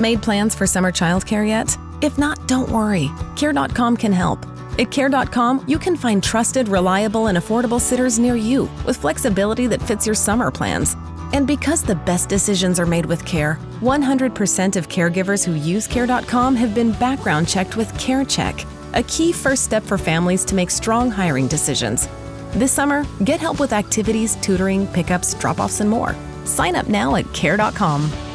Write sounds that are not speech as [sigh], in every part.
Made plans for summer childcare yet? If not, don't worry. Care.com can help. At Care.com, you can find trusted, reliable, and affordable sitters near you with flexibility that fits your summer plans. And because the best decisions are made with care, 100% of caregivers who use Care.com have been background checked with CareCheck, a key first step for families to make strong hiring decisions. This summer, get help with activities, tutoring, pickups, drop offs, and more. Sign up now at Care.com.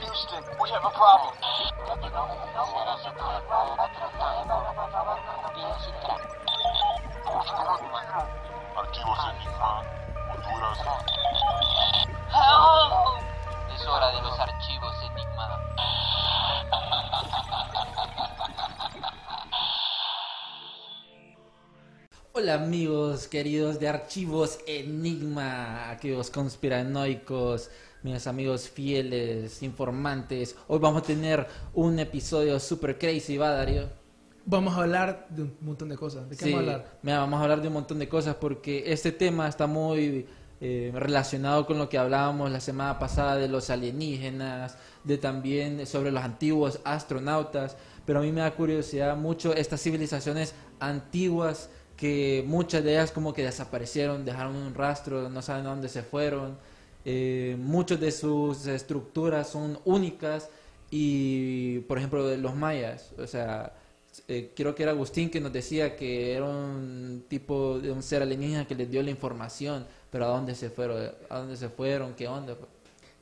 Houston, we have a problem. Hola amigos queridos de Archivos Enigma, aquellos conspiranoicos, mis amigos fieles, informantes. Hoy vamos a tener un episodio super crazy, ¿va Darío? Vamos a hablar de un montón de cosas. ¿De qué Sí, vamos a hablar? mira, vamos a hablar de un montón de cosas porque este tema está muy eh, relacionado con lo que hablábamos la semana pasada de los alienígenas, de también sobre los antiguos astronautas, pero a mí me da curiosidad mucho estas civilizaciones antiguas que muchas de ellas como que desaparecieron, dejaron un rastro, no saben dónde se fueron. Eh, muchas de sus estructuras son únicas y, por ejemplo, los mayas, o sea, eh, creo que era Agustín que nos decía que era un tipo de un ser alienígena que les dio la información, pero a dónde se fueron, a dónde se fueron, qué onda.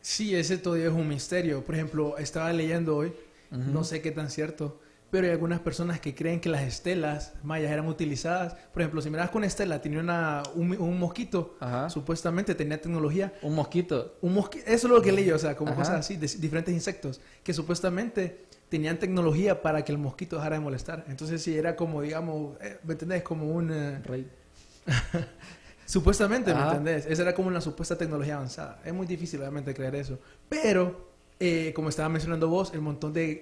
Sí, ese todavía es un misterio. Por ejemplo, estaba leyendo hoy, no sé qué tan cierto, pero hay algunas personas que creen que las estelas mayas eran utilizadas. Por ejemplo, si miras con estela, tenía una, un, un mosquito, Ajá. supuestamente tenía tecnología. Un mosquito. Un mosqui- eso es lo que leí, o sea, como Ajá. cosas así, de diferentes insectos, que supuestamente tenían tecnología para que el mosquito dejara de molestar. Entonces, sí, era como, digamos, eh, ¿me entendés? Como un... eh, Rey. [laughs] Supuestamente, ¿me Ajá. entendés? Esa era como una supuesta tecnología avanzada. Es muy difícil, obviamente, creer eso. Pero, eh, como estaba mencionando vos, el montón de eh,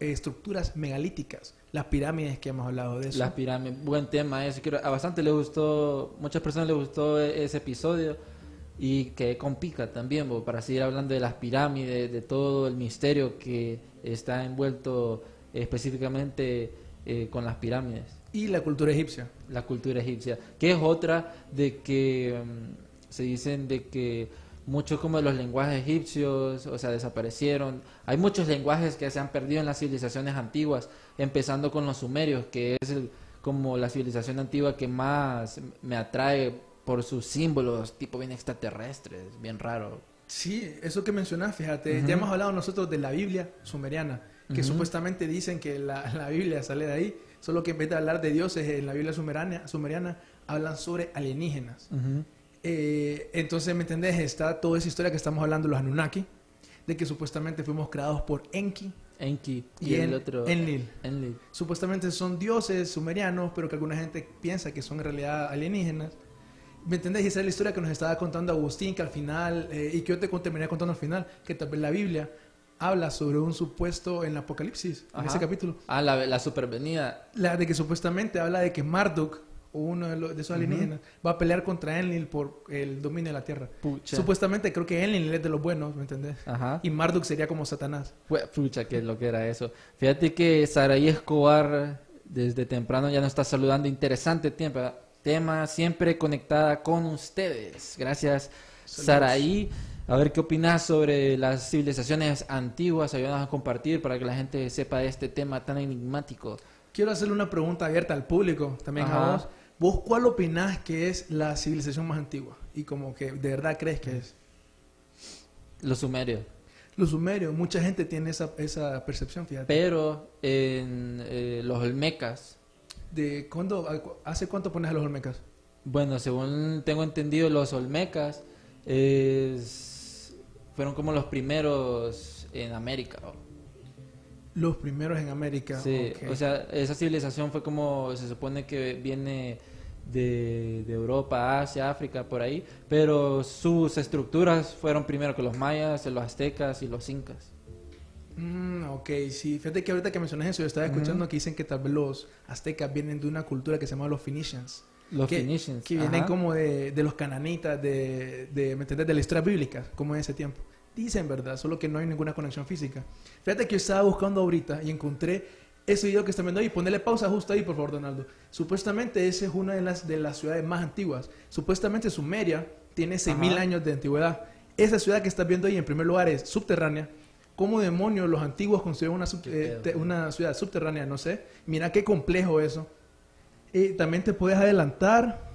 eh, estructuras megalíticas, las pirámides que hemos hablado de eso. Las pirámides, buen tema ese. Quiero, a bastante le gustó, muchas personas le gustó e- ese episodio y que con pica también, bo, para seguir hablando de las pirámides, de todo el misterio que está envuelto específicamente eh, con las pirámides. Y la cultura egipcia. la cultura egipcia, que es otra de que mm, se dicen de que muchos como los lenguajes egipcios, o sea, desaparecieron. Hay muchos lenguajes que se han perdido en las civilizaciones antiguas, empezando con los sumerios, que es el- como la civilización antigua que más me atrae por sus símbolos, tipo bien extraterrestres, bien raro. Sí, eso que mencionás, fíjate, ya hemos hablado nosotros de la Biblia sumeriana, que supuestamente dicen que la, [laughs] la Biblia sale de ahí, solo que en vez de hablar de dioses en la Biblia sumeriana, sumeriana hablan sobre alienígenas. Eh, entonces, ¿me entendés? Está toda esa historia que estamos hablando, los Anunnaki, de que supuestamente fuimos creados por Enki Enki y, y, el En- otro Enlil. Enlil. Supuestamente son dioses sumerianos, pero que alguna gente piensa que son en realidad alienígenas. ¿Me entendés? Y esa es la historia que nos estaba contando Agustín, que al final, eh, y que yo te terminé contando al final, que tal vez la Biblia habla sobre un supuesto en el Apocalipsis, en Ajá. ese capítulo, Ah, la, la supervenida. la de que supuestamente habla de que Marduk, uno de, los- de esos alienígenas, va a pelear contra Enlil por el dominio de la tierra. Pucha. Supuestamente creo que Enlil es de los buenos, ¿me entendés? Ajá. Y Marduk sería como Satanás. Pucha, que lo que era eso. Fíjate que Saraí Escobar desde temprano ya nos está saludando. Interesante tiempo, tema siempre conectada con ustedes. Gracias, Saraí. A ver qué opinas sobre las civilizaciones antiguas. Ayúdanos a compartir para que la gente sepa de este tema tan enigmático. Quiero hacerle una pregunta abierta al público, también Ajá. a vos. ¿Vos cuál opinás que es la civilización más antigua? Y como que de verdad crees que es. Los sumerios. Los sumerios, mucha gente tiene esa, esa percepción, fíjate. Pero en eh, los olmecas, ¿De cuándo, ¿Hace cuánto pones a los olmecas? Bueno, según tengo entendido, los Olmecas es- fueron como los primeros en América. ¿o? Los primeros en América. Sí, o sea, esa civilización fue como, se supone que viene de, de Europa, Asia, África, por ahí, pero sus estructuras fueron primero que los mayas, los aztecas y los incas. Mm, ok, sí. Fíjate que ahorita que mencionas eso, yo estaba escuchando que dicen que tal vez los aztecas vienen de una cultura que se llama los Phoenicians. Los que, Phoenicians, que vienen ajá. como de, de los cananitas, de, de, ¿me entendés? De la historia bíblica, como en ese tiempo. Dicen, ¿verdad? Solo que no hay ninguna conexión física. Fíjate que yo estaba buscando ahorita y encontré ese video que están viendo ahí. Ponele pausa justo ahí, por favor, Donaldo. Supuestamente esa es una de las, de las ciudades más antiguas. Supuestamente Sumeria tiene 6.000 Ajá. años de antigüedad. Esa ciudad que estás viendo ahí, en primer lugar, es subterránea. ¿Cómo demonios los antiguos construyeron una, eh, una ciudad subterránea? No sé. Mira qué complejo eso. Y también te puedes adelantar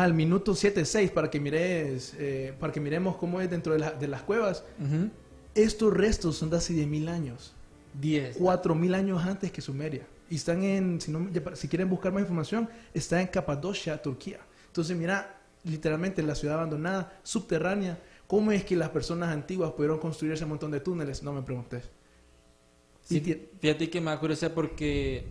al minuto 7.6 para que mires, eh, para que miremos cómo es dentro de, la- de las cuevas. Ujú. Estos restos son de hace 10.000 años, 10. 4.000 años antes que Sumeria. Y están en, si, no, si quieren buscar más información, está en Capadocia, Turquía. Entonces, mira, literalmente la ciudad abandonada, subterránea. ¿Cómo es que las personas antiguas pudieron construir ese montón de túneles? No me preguntes. Sí, fíjate que me da curiosidad porque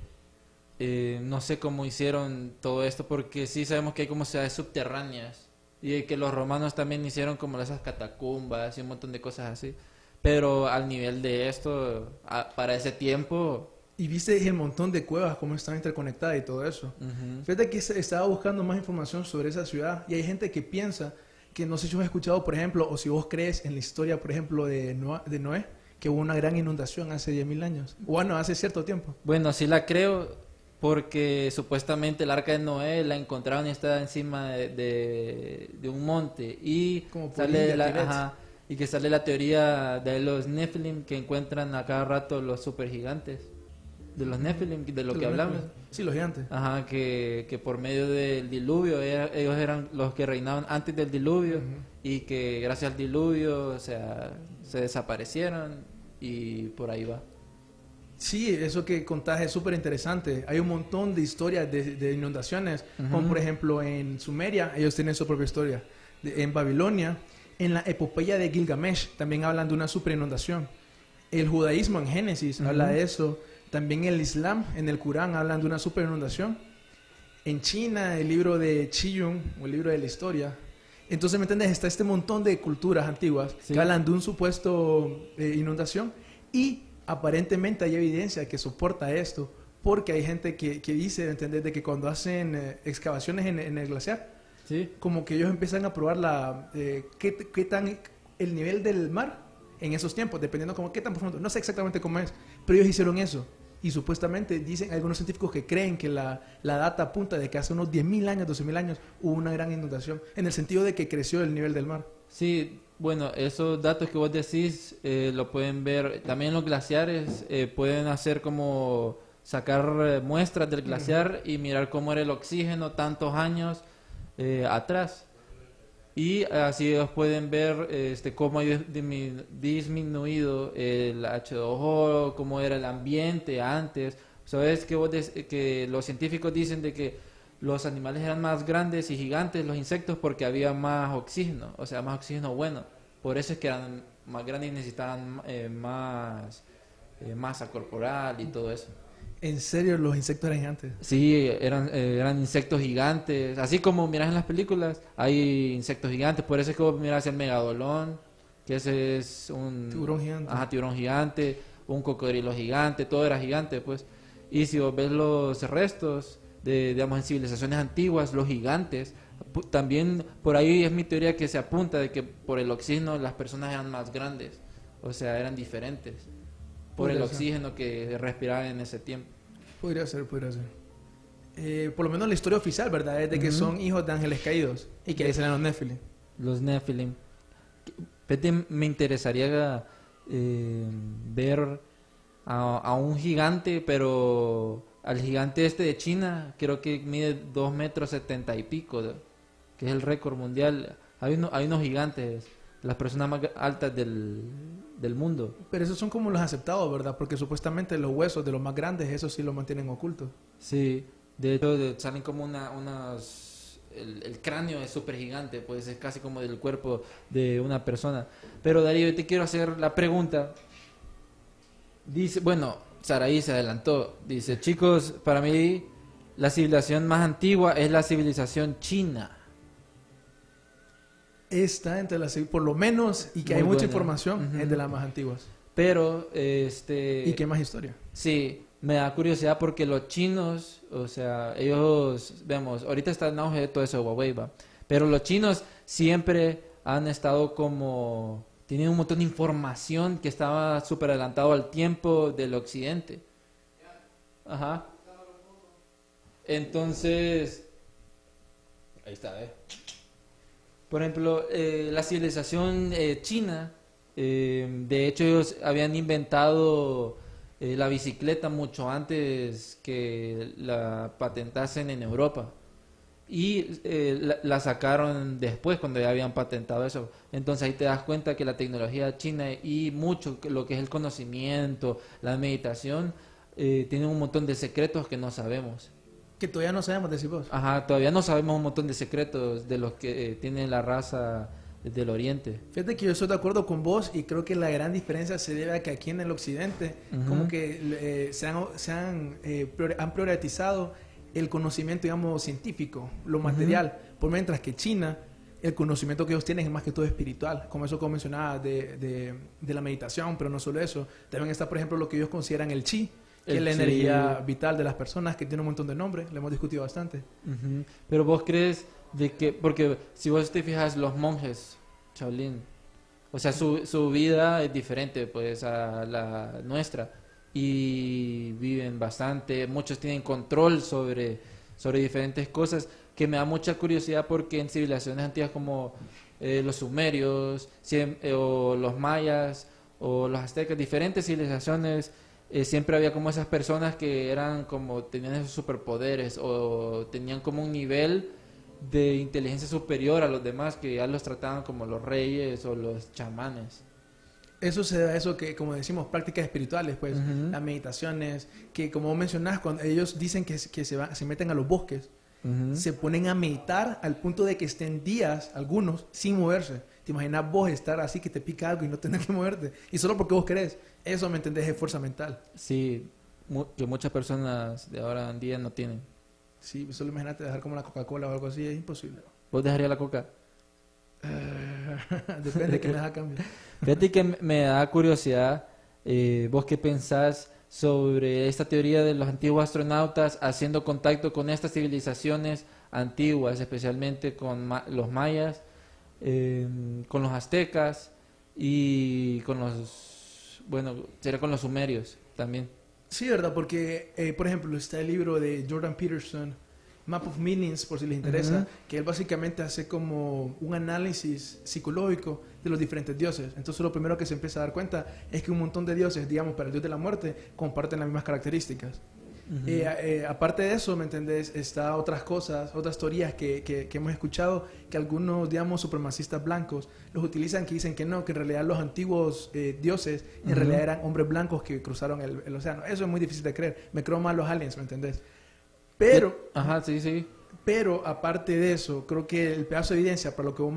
eh, no sé cómo hicieron todo esto, porque sí sabemos que hay como ciudades subterráneas y que los romanos también hicieron como esas catacumbas y un montón de cosas así. Pero al nivel de esto, a- para ese tiempo, Y viste el montón de cuevas, cómo están interconectadas y todo eso. ujú, Fíjate que estaba buscando más información sobre esa ciudad y hay gente que piensa que no sé si has escuchado, por ejemplo, o si vos crees en la historia, por ejemplo, de Noé, de Noé que hubo una gran inundación hace 10.000 años. Bueno, hace cierto tiempo. Bueno, sí la creo porque supuestamente el arca de Noé la encontraron y está encima de, de- de un monte y Como sale la, ajá, y que sale la teoría de los Nephilim que encuentran a cada rato los supergigantes de los Nephilim de lo que hablamos. Sí, los gigantes. ajá que, que por medio del diluvio era- ellos eran los que reinaban antes del diluvio y que gracias al diluvio o sea se desaparecieron y por ahí va Sí, eso que contás es súper interesante. Hay un montón de historias de, de inundaciones, como por ejemplo en Sumeria, ellos tienen su propia historia. De- en Babilonia, en la epopeya de Gilgamesh, también hablan de una super inundación. El judaísmo en Génesis habla Ujú. de eso. También el Islam, en el Corán, hablan de una super inundación. En China, el libro de Chiyun, o el libro de la historia. Entonces, ¿me entiendes? Está este montón de culturas antiguas Sí. que hablan de un supuesto eh, inundación y aparentemente hay evidencia que soporta esto porque hay gente que, que dice, ¿me entiendes? De que cuando hacen eh, excavaciones en, en el glaciar, sí como que ellos empiezan a probar la, eh, qué, qué tan el nivel del mar en esos tiempos, dependiendo como qué tan profundo. No sé exactamente cómo es, pero ellos hicieron eso. Y supuestamente dicen algunos científicos que creen que la, la data apunta de que hace unos 10.000 años, 12.000 años hubo una gran inundación, en el sentido de que creció el nivel del mar. Sí, bueno, esos datos que vos decís eh, lo pueden ver también los glaciares, eh, pueden hacer como sacar eh, muestras del glaciar y mirar cómo era el oxígeno tantos años eh, atrás. Y así ellos pueden ver este, cómo ha dismi- disminuido el H2O, cómo era el ambiente antes. Sabes que, vos que los científicos dicen de que los animales eran más grandes y gigantes, los insectos, porque había más oxígeno, o sea, más oxígeno bueno. Por eso es que eran más grandes y necesitaban eh, más eh, masa corporal y todo eso. En serio, los insectos eran gigantes. Sí, eran, eh, eran insectos gigantes. Así como miras en las películas, hay insectos gigantes. Por eso es que vos miras el megalodón, que ese es un Tiburón gigante. Ajá, tiburón gigante, un cocodrilo gigante, todo era gigante, pues. Y si vos ves los restos de, digamos, en civilizaciones antiguas, los gigantes, también por ahí es mi teoría que se apunta de que por el oxígeno las personas eran más grandes, o sea, eran diferentes por el ser. oxígeno que respiraban en ese tiempo. Podría ser, podría ser. Eh, por lo menos la historia oficial, ¿verdad? Es de que son hijos de ángeles caídos y que ahí salen los Nephilim. Los Nephilim. Vete, me interesaría eh, ver a, a un gigante, pero al gigante este de China, creo que mide 2 metros 70 y pico, que es el récord mundial. Hay, uno- hay unos gigantes, las personas más altas del, del mundo. Pero esos son como los aceptados, ¿verdad? Porque supuestamente los huesos de los más grandes, esos sí los mantienen ocultos. Sí, de hecho salen como una, unas... El, el cráneo es súper gigante, pues es casi como del cuerpo de una persona. Pero Darío, yo te quiero hacer la pregunta. Dice, bueno, Saraí se adelantó. Dice, chicos, para mí la civilización más antigua es la civilización china. Esta, entre las, por lo menos, y que hay mucha información, Ujú. es de las más antiguas. Pero, este... ¿Y qué más historia? Sí, me da curiosidad porque los chinos, o sea, ellos, vemos, ahorita está en auge todo eso de Huawei, ¿va? pero los chinos siempre han estado como, tienen un montón de información que estaba súper adelantado al tiempo del occidente. Ajá. Entonces, ahí está, ¿eh? Por ejemplo, eh, la civilización eh, china, eh, de hecho ellos habían inventado eh, la bicicleta mucho antes que la patentasen en Europa. Y eh, la, la sacaron después cuando ya habían patentado eso. Entonces ahí te das cuenta que la tecnología china y mucho lo que es el conocimiento, la meditación, eh, tienen un montón de secretos que no sabemos. Que todavía no sabemos decir vos. Ajá, todavía no sabemos un montón de secretos de los que eh, tiene la raza del Oriente. Fíjate que yo estoy de acuerdo con vos y creo que la gran diferencia se debe a que aquí en el occidente Ujú. como que eh, se han, se han, eh, priori- han priorizado el conocimiento, digamos, científico, lo material, por mientras que China, el conocimiento que ellos tienen es más que todo espiritual, como eso como mencionaba de, de, de la meditación, pero no solo eso, también está, por ejemplo, lo que ellos consideran el chi, que El es la chi. energía vital de las personas, que tiene un montón de nombres, lo hemos discutido bastante. Pero vos crees de que, porque si vos te fijas, los monjes, Shaolin, o sea, su, su vida es diferente pues a la nuestra y viven bastante, muchos tienen control sobre, sobre diferentes cosas que me da mucha curiosidad porque en civilizaciones antiguas como eh, los sumerios eh, o los mayas o los aztecas, diferentes civilizaciones, eh, siempre había como esas personas que eran como, tenían esos superpoderes o tenían como un nivel de inteligencia superior a los demás que ya los trataban como los reyes o los chamanes. Eso se da eso que, como decimos, prácticas espirituales, pues, las meditaciones, que como mencionás, cuando ellos dicen que, que se, va- se meten a los bosques, se ponen a meditar al punto de que estén días, algunos, sin moverse. ¿Te imaginas vos estar así que te pica algo y no tener que moverte? Y solo porque vos querés. Eso, ¿me entendés? Es fuerza mental. Sí, mu- que muchas personas de ahora en día no tienen. Sí, solo imagínate dejar como la Coca-Cola o algo así, es imposible. ¿Vos dejarías la coca? Eh, [laughs] depende de qué me das a cambio. Fíjate que me- da curiosidad, eh, vos qué pensás sobre esta teoría de los antiguos astronautas haciendo contacto con estas civilizaciones antiguas, especialmente con ma- los mayas, eh, con los aztecas y con los, bueno, sería con los sumerios también. Sí, ¿verdad? Porque, eh, por ejemplo, está el libro de Jordan Peterson, Map of Meanings, por si les interesa, Ujú. que él básicamente hace como un análisis psicológico de los diferentes dioses. Entonces, lo primero que se empieza a dar cuenta es que un montón de dioses, digamos, para el dios de la muerte, comparten las mismas características. Eh, eh, aparte de eso, ¿me entendés? Está otras cosas, otras teorías que, que, que hemos escuchado que algunos, digamos, supremacistas blancos los utilizan que dicen que no, que en realidad los antiguos eh, dioses en Ujú. realidad eran hombres blancos que cruzaron el, el océano. Eso es muy difícil de creer. Me creo más los aliens, ¿me entendés? Pero, Ajá, sí, sí. pero aparte de eso, creo que el pedazo de evidencia para lo que vos,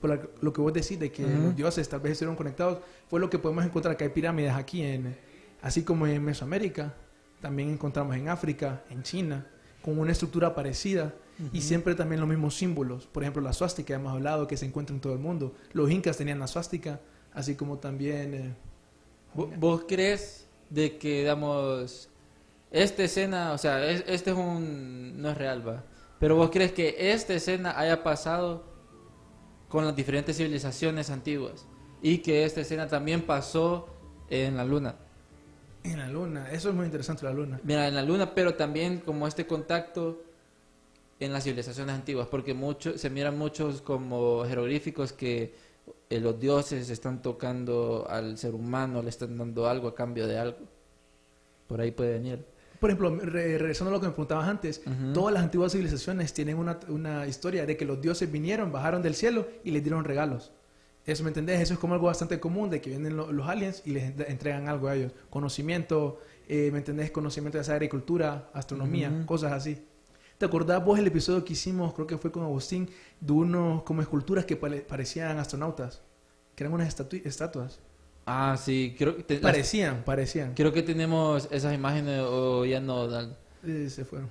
por la- lo que vos decís de que Ujú. los dioses tal vez estuvieron conectados fue lo que podemos encontrar que hay pirámides aquí, en, así como en Mesoamérica, también encontramos en África, en China, con una estructura parecida y siempre también los mismos símbolos. Por ejemplo, la suástica, hemos hablado que se encuentra en todo el mundo. Los incas tenían la suástica, así como también... eh, ¿Vo- ¿Vos crees de que, digamos, esta escena, o sea, es- este es un, no es real, va, pero vos crees que esta escena haya pasado con las diferentes civilizaciones antiguas y que esta escena también pasó en la luna? en la luna, eso es muy interesante, la luna. Mira, en la luna, pero también como este contacto en las civilizaciones antiguas, porque mucho, se miran muchos como jeroglíficos que eh, los dioses están tocando al ser humano, le están dando algo a cambio de algo. Por ahí puede venir. Por ejemplo, re- regresando a lo que me preguntabas antes, todas las antiguas civilizaciones tienen una, una historia de que los dioses vinieron, bajaron del cielo y les dieron regalos. Eso, ¿me entendés? Eso es como algo bastante común de que vienen lo- los aliens y les ent- entregan algo a ellos. Conocimiento, eh, ¿me entendés? Conocimiento de esa agricultura, astronomía, cosas así. ¿Te acordás vos el episodio que hicimos, creo que fue con Agustín, de unos como esculturas que pare- parecían astronautas? Que eran unas estatu- estatuas. Ah, sí, creo que, te- las- Parecían, parecían. creo que tenemos esas imágenes o ya no. Eh, se fueron.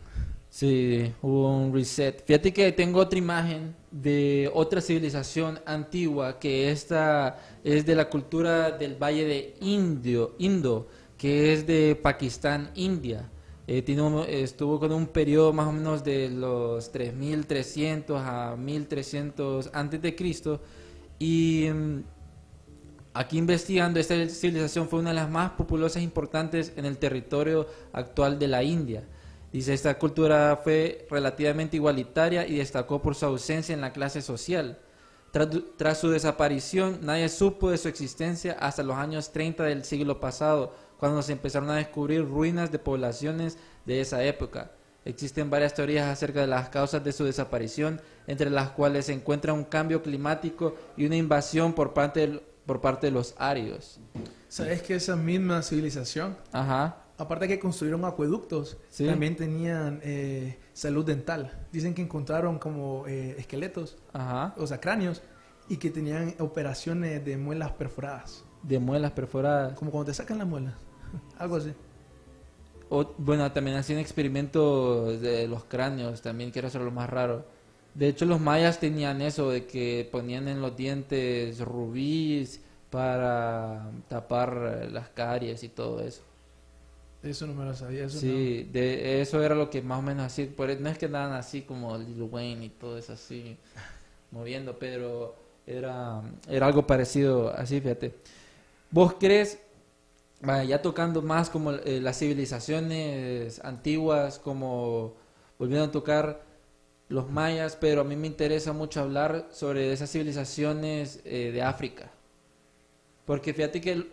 Sí, hubo un reset. Fíjate que tengo otra imagen de otra civilización antigua que esta es de la cultura del Valle de Indio, Indo, que es de Pakistán, India. Eh, tiene estuvo con un periodo más o menos de los 3300 a 1300 antes de Cristo y mm, aquí investigando esta civilización fue una de las más populosas e importantes en el territorio actual de la India. Dice, esta cultura fue relativamente igualitaria y destacó por su ausencia en la clase social. Tras, tras su desaparición, nadie supo de su existencia hasta los años 30 del siglo pasado, cuando se empezaron a descubrir ruinas de poblaciones de esa época. Existen varias teorías acerca de las causas de su desaparición, entre las cuales se encuentra un cambio climático y una invasión por parte, del- por parte de los arios. ¿Sabes que esa misma civilización, Ajá. aparte que construyeron acueductos, Sí. también tenían eh, salud dental? Dicen que encontraron como eh, esqueletos, Ajá. o sea, cráneos, y que tenían operaciones de muelas perforadas. De muelas perforadas. Como cuando te sacan las muelas. [laughs] Algo así. O- bueno, también hacían experimentos de los cráneos, también quiero hacer lo más raro. De hecho, los mayas tenían eso de que ponían en los dientes rubíes para tapar las caries y todo eso. Eso no me lo sabía. Eso Sí, de eso era lo que más o menos así, por, e, no es que andaban así como Lil Wayne y todo eso así [laughs] moviendo, pero era, era algo parecido así, fíjate. ¿Vos crees, vaya, ya tocando más como eh, las civilizaciones antiguas, como volviendo a tocar los mayas, pero a mí me interesa mucho hablar sobre esas civilizaciones eh, de África? Porque fíjate que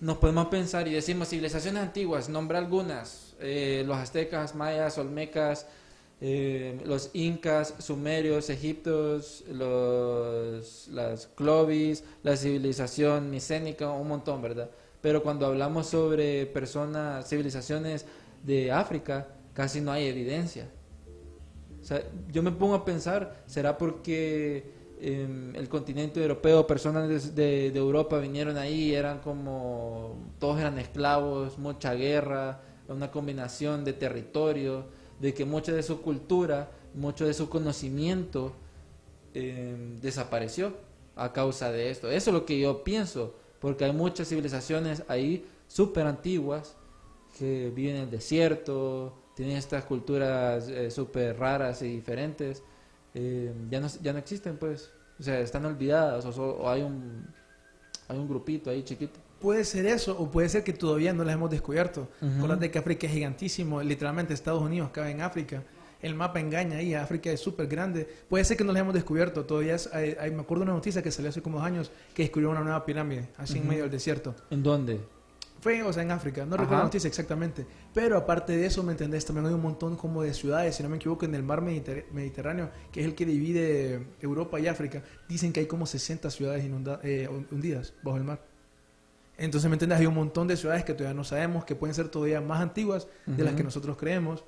nos podemos pensar y decimos civilizaciones antiguas, nombra algunas, eh, los aztecas, mayas, olmecas, eh, los incas, sumerios, egiptos, los, las clovis, la civilización micénica, un montón, ¿verdad? Pero cuando hablamos sobre personas, civilizaciones de África, casi no hay evidencia. Yo me pongo a pensar, ¿será porque em, el continente europeo, personas de Europa vinieron ahí, eran como, todos eran esclavos, mucha guerra, una combinación de territorio, de que mucha de su cultura, mucho de su conocimiento em, desapareció a causa de esto. Eso es lo que yo pienso, porque hay muchas civilizaciones ahí súper antiguas que viven en el desierto, tienen estas culturas eh, súper raras y diferentes, eh, ya, no, ya no existen, pues. O sea, están olvidadas o, so- o hay, un, hay un grupito ahí chiquito. Puede ser eso, o puede ser que todavía no las hemos descubierto. Ujú. Acuérdate que África es gigantísimo, literalmente Estados Unidos cabe en África. El mapa engaña ahí, África es súper grande. Puede ser que no las hemos descubierto, todavía es- hay- hay- me acuerdo de una noticia que salió hace como dos años que descubrieron una nueva pirámide, así en Ujú. medio del desierto. ¿En dónde? Fue, o sea, en África, no Ajá. recuerdo la noticia exactamente. Pero aparte de eso, ¿me entendés? También hay un montón como de ciudades, si no me equivoco, en el mar Mediter- Mediterráneo, que es el que divide Europa y África. Dicen que hay como 60 ciudades eh, hundidas bajo el mar. Entonces, ¿me entiendes? Hay un montón de ciudades que todavía no sabemos, que pueden ser todavía más antiguas de las Ujú. que nosotros creemos.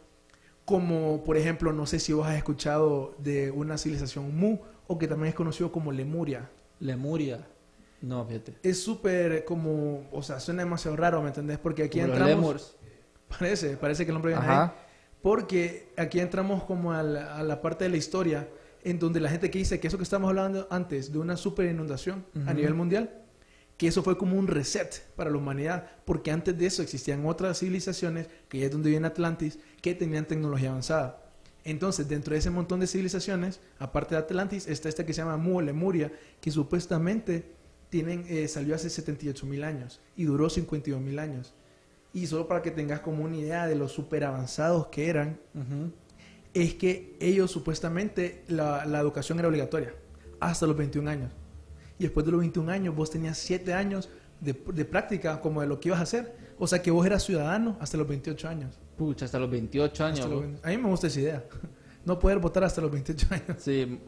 Como, por ejemplo, no sé si vos has escuchado de una civilización Mu, o que también es conocido como Lemuria. Lemuria. No, fíjate. Es súper como, o sea, suena demasiado raro, ¿me entendés? Porque aquí Como entramos... Parece, parece que el nombre viene ahí. Ajá. Porque aquí entramos como a la, a la parte de la historia en donde la gente que dice que eso que estamos hablando antes de una super inundación a Ujú. nivel mundial, que eso fue como un reset para la humanidad, porque antes de eso existían otras civilizaciones, que ya es donde viene Atlantis, que tenían tecnología avanzada. Entonces, dentro de ese montón de civilizaciones, aparte de Atlantis, está esta que se llama Mu Lemuria, que supuestamente tienen, eh, salió hace 78 mil años y duró 52 mil años. Y solo para que tengas como una idea de lo súper avanzados que eran, Ujú. es que ellos supuestamente la, la educación era obligatoria hasta los 21 años. Y después de los 21 años vos tenías 7 años de, de práctica como de lo que ibas a hacer. O sea que vos eras ciudadano hasta los 28 años. Pucha, hasta los 28 años. Los ¿no? 20 a mí me gusta esa idea. [laughs] No poder votar hasta los 28 años. Sí,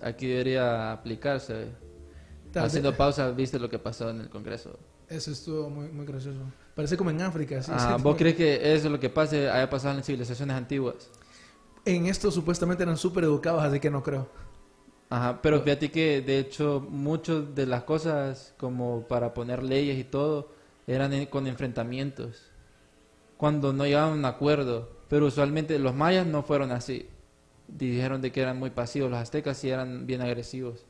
aquí debería aplicarse. Tal vez- Haciendo pausa, viste lo que pasó en el Congreso. Eso estuvo muy, muy gracioso. Parece como en África. ¿sí? Ah, ¿Vos crees que eso es lo que pase haya pasado en las civilizaciones antiguas? En esto supuestamente eran súper educados, así que no creo. Ajá, pero fíjate que de hecho muchas de las cosas como para poner leyes y todo eran con enfrentamientos. Cuando no llegaban a un acuerdo, pero usualmente los mayas no fueron así. Dijeron de que eran muy pasivos, los aztecas sí eran bien agresivos.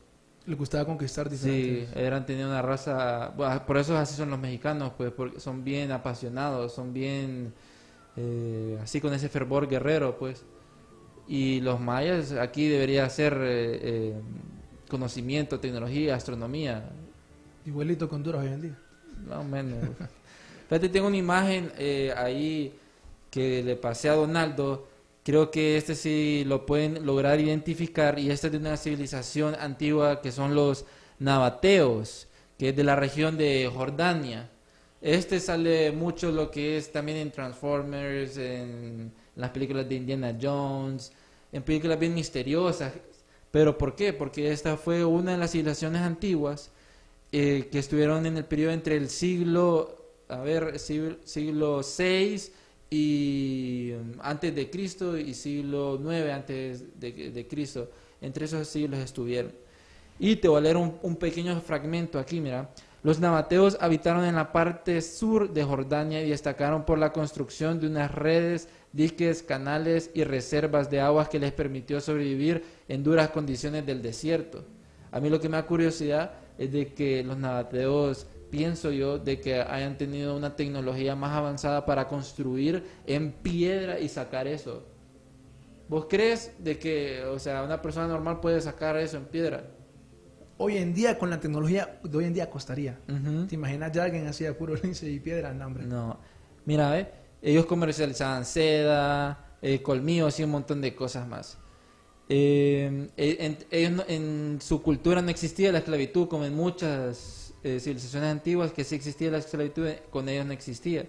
Le gustaba conquistar Sí, diferentes. eran tenían una raza, bueno, por eso así son los mexicanos, pues, porque son bien apasionados, son bien eh, así con ese fervor guerrero, pues. Y los mayas aquí debería ser eh, eh, conocimiento, tecnología, astronomía, Igualito con Honduras hoy en día. más o menos. [laughs] Fíjate, tengo una imagen eh, ahí que le pasé a Donaldo. Creo que este sí lo pueden lograr identificar y este es de una civilización antigua que son los nabateos, que es de la región de Jordania. Este sale mucho lo que es también en Transformers, en las películas de Indiana Jones, en películas bien misteriosas. ¿Pero por qué? Porque esta fue una de las civilizaciones antiguas eh, que estuvieron en el periodo entre el siglo, a ver, siglo, siglo 6 y um, antes de Cristo y siglo 9 antes de, de Cristo. Entre esos siglos estuvieron. Y te voy a leer un, un pequeño fragmento aquí, mira. Los nabateos habitaron en la parte sur de Jordania y destacaron por la construcción de unas redes, diques, canales y reservas de aguas que les permitió sobrevivir en duras condiciones del desierto. A mí lo que me da curiosidad es de que los nabateos, pienso yo, de que hayan tenido una tecnología más avanzada para construir en piedra y sacar eso. ¿Vos crees de que, o sea, una persona normal puede sacar eso en piedra? Hoy en día, con la tecnología de hoy en día, costaría. Ujú. ¿Te imaginas ya alguien hacía puro [laughs] lince y piedra? No, hombre. No. Mira, ¿ve? ellos comercializaban seda, eh, colmillos y un montón de cosas más. Eh, eh, en, en su cultura no existía la esclavitud como en muchas eh, civilizaciones antiguas que sí existía la esclavitud, con ellos no existía.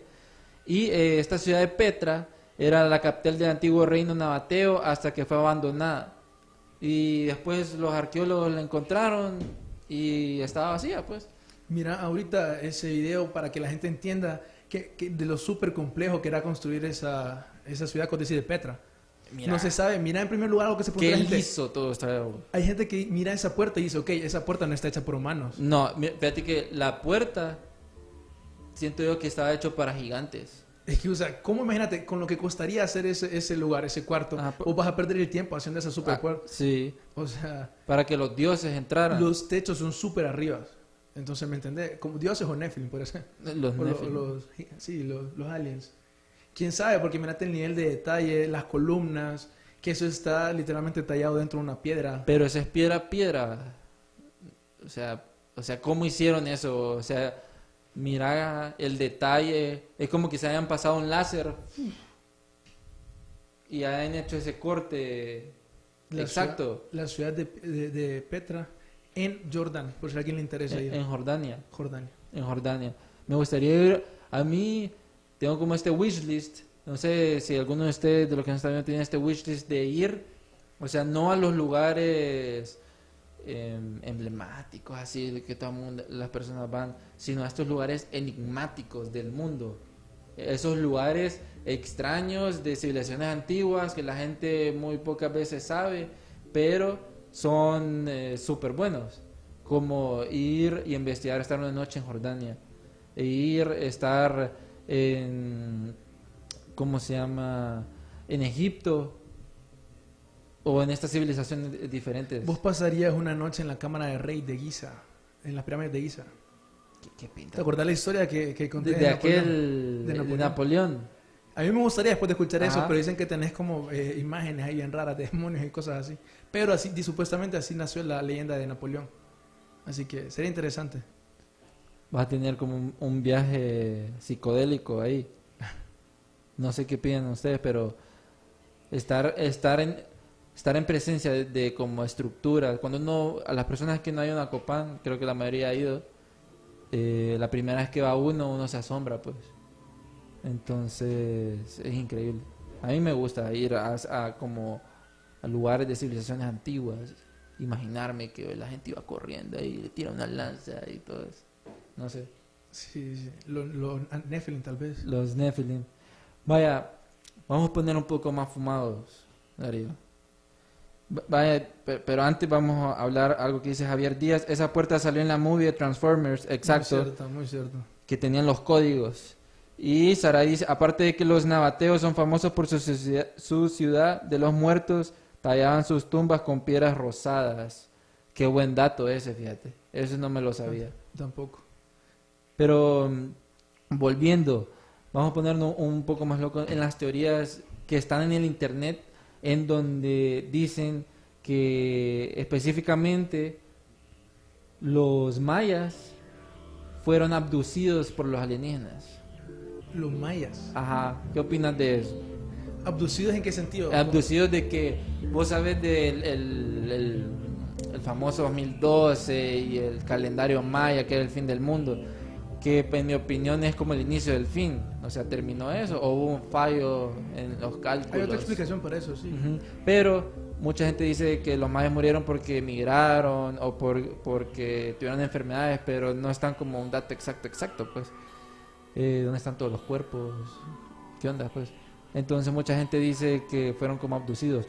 Y eh, esta ciudad de Petra era la capital del antiguo reino nabateo hasta que fue abandonada. Y después los arqueólogos la encontraron y estaba vacía, pues. Mira, ahorita ese video para que la gente entienda que de lo súper complejo que era construir esa, esa ciudad, con decir de Petra. Mira. No se sabe. Mira, en primer lugar, lo que se Qué pregunta la gente. liso todo está. Hay gente que mira esa puerta y dice, ok, esa puerta no está hecha por humanos. No, fíjate que la puerta siento yo que estaba hecho para gigantes. Es que, o sea, ¿cómo imagínate con lo que costaría hacer ese, ese lugar, ese cuarto? Ah, o vas a perder el tiempo haciendo esa super Ah, puerta. sí, O sea, para que los dioses entraran. los techos son súper arriba. Entonces, ¿me entendés? Como dioses o Nephilim, por eso. Los O lo- Nephilim. los, sí, los, los aliens. ¿Quién sabe? Porque mirate el nivel de detalle, las columnas, que eso está literalmente tallado dentro de una piedra. Pero esa es piedra, piedra. O sea, o sea, ¿cómo hicieron eso? O sea, mira el detalle. Es como que se hayan pasado un láser y hayan hecho ese corte La exacto ciudad- la ciudad de, de- de Petra en Jordán, por si a alguien le interesa ir. en, en Jordania. Jordania. en Jordania. Me gustaría ir, a mí tengo como este wish list, no sé si alguno de ustedes de los que nos están viendo tiene este wish list de ir, o sea, no a los lugares em, emblemáticos así de que todo mundo, las personas van, sino a estos lugares enigmáticos del mundo. Esos lugares extraños de civilizaciones antiguas que la gente muy pocas veces sabe, pero son súper buenos como ir y investigar, estar una noche en Jordania, e ir, estar en, ¿cómo se llama? En Egipto o en estas civilizaciones diferentes. Vos pasarías una noche en la cámara de rey de Giza, en las pirámides de Giza. ¿Qué, qué pinta? ¿Te acordás la historia que, que conté De, de de Napoleón? aquel De de Napoleón. Napoleón. A mí me gustaría después de escuchar eso, Ajá. pero dicen que tenés como eh, imágenes ahí bien raras de [laughs] demonios y cosas así. Pero así, y supuestamente así nació la leyenda de Napoleón. Así que sería interesante. Vas a tener como un, un viaje psicodélico ahí. No sé qué piensan ustedes, pero estar estar en estar en presencia de, como estructuras. Cuando uno a las personas que no hay una Copán, creo que la mayoría ha ido. eh, la primera vez que va uno, uno se asombra, pues. Entonces es increíble. A mí me gusta ir a, a como a lugares de civilizaciones antiguas, imaginarme que la gente iba corriendo y le tira una lanza y todo eso. No sé. Sí, sí. Los lo, Nephilim tal vez. Los Nephilim. Vaya, vamos a poner un poco más fumados, Darío. Va- Vaya, pe- pero antes vamos a hablar algo que dice Javier Díaz. Esa puerta salió en la movie de Transformers, exacto, Muy cierto, muy cierto. que tenían los códigos. Y Sara dice, aparte de que los nabateos son famosos por su, ciudad- su ciudad de los muertos, tallaban sus tumbas con piedras rosadas. Qué buen dato ese, fíjate. Eso no me lo sabía. Tampoco. Pero mm, volviendo, vamos a ponernos un poco más loco en las teorías que están en el internet, en donde dicen que específicamente los mayas fueron abducidos por los alienígenas. Los mayas. Ajá, ¿qué opinas de eso? ¿Abducidos en qué sentido? Abducidos de que vos sabes del el, el- el famoso 2012 y el calendario maya que era el fin del mundo, que en mi opinión es como el inicio del fin, o sea, terminó eso o hubo un fallo en los cálculos. Hay otra explicación para eso, sí. Pero mucha gente dice que los mayas murieron porque emigraron o por, porque tuvieron enfermedades, pero no están como un dato exacto, exacto, pues. Eh, ¿Dónde están todos los cuerpos? ¿Qué onda, pues? Entonces mucha gente dice que fueron como abducidos.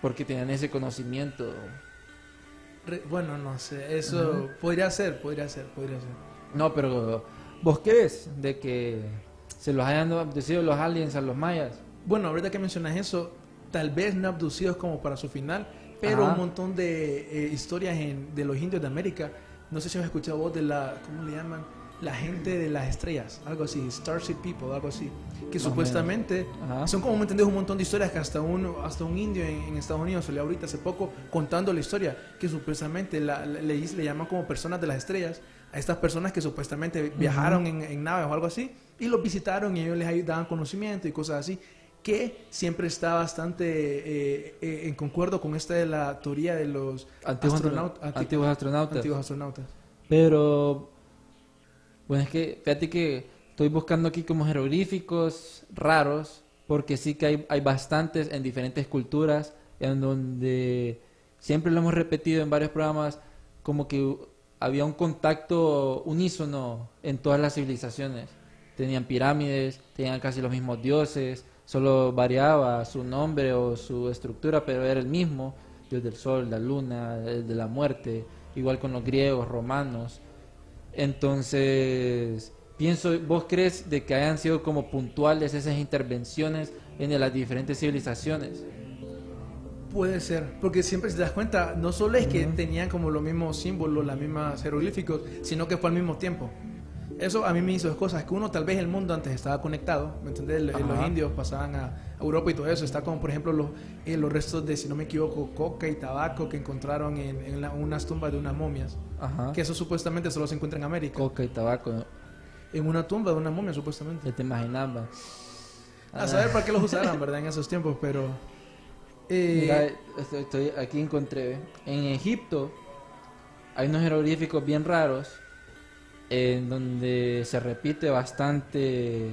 Porque tenían ese conocimiento. Re- bueno, no sé, eso podría ser, podría ser, podría ser. No, pero ¿vos crees de que se los hayan abducido los aliens a los mayas? Bueno, ahorita que mencionas eso, tal vez no abducidos como para su final, pero Ajá. un montón de eh, historias en- de los indios de América. No sé si has escuchado vos de la, ¿cómo le llaman? La gente de las estrellas, algo así, Starship People, algo así. Que supuestamente son como, ¿me entendés? Un montón de historias que hasta un, hasta un indio en, en Estados Unidos salió ahorita hace poco contando la historia, que supuestamente la- la- le, le llaman como personas de las estrellas a estas personas que supuestamente viajaron en, en naves o algo así y los visitaron y ellos les ayudaban conocimiento y cosas así que siempre está bastante eh, eh, en concuerdo con esta de la teoría de los Antiguos, astronaut- anti- antiguos astronautas. antiguos astronautas. Pero, bueno, es que fíjate que estoy buscando aquí como jeroglíficos raros, porque sí que hay, hay bastantes en diferentes culturas, en donde siempre lo hemos repetido en varios programas, como que había un contacto unísono en todas las civilizaciones. Tenían pirámides, tenían casi los mismos dioses, solo variaba su nombre o su estructura, pero era el mismo, dios del sol, la luna, el de la muerte, igual con los griegos, romanos. Entonces, pienso, ¿vos crees de que hayan sido como puntuales esas intervenciones en las diferentes civilizaciones? Puede ser, porque siempre si te das cuenta, no solo es que tenían como los mismos símbolos, las mismas jeroglíficos, sino que fue al mismo tiempo. Eso a mí me hizo dos cosas, que uno tal vez el mundo antes estaba conectado, ¿me entendés? Los indios pasaban a Europa y todo eso, está como por ejemplo los, eh, los restos de, si no me equivoco, coca y tabaco que encontraron en, en la- unas tumbas de unas momias, Ajá. que eso supuestamente solo se encuentra en América, Coca y tabaco, en una tumba de una momia supuestamente. ya te imaginabas. A saber para qué los usaran, [laughs] ¿verdad? En esos tiempos, pero... eh, Mira, estoy, estoy- aquí encontré. En Egipto hay unos jeroglíficos bien raros en donde se repite bastante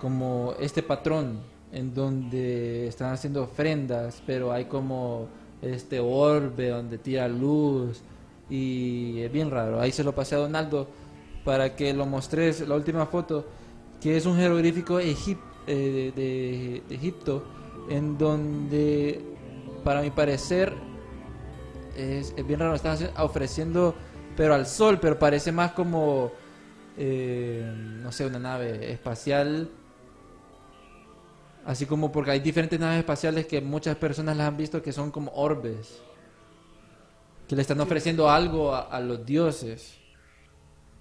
como este patrón en donde están haciendo ofrendas, pero hay como este orbe donde tira luz y es bien raro. Ahí se lo pasé a Donaldo para que lo mostres la última foto, que es un jeroglífico eh, de, Egipto, en donde, para mi parecer, es, bien raro, están ofreciendo, pero al sol, pero parece más como, eh, no sé, una nave espacial. Así como porque hay diferentes naves espaciales que muchas personas las han visto que son como orbes. Que le están ofreciendo algo a, a los dioses.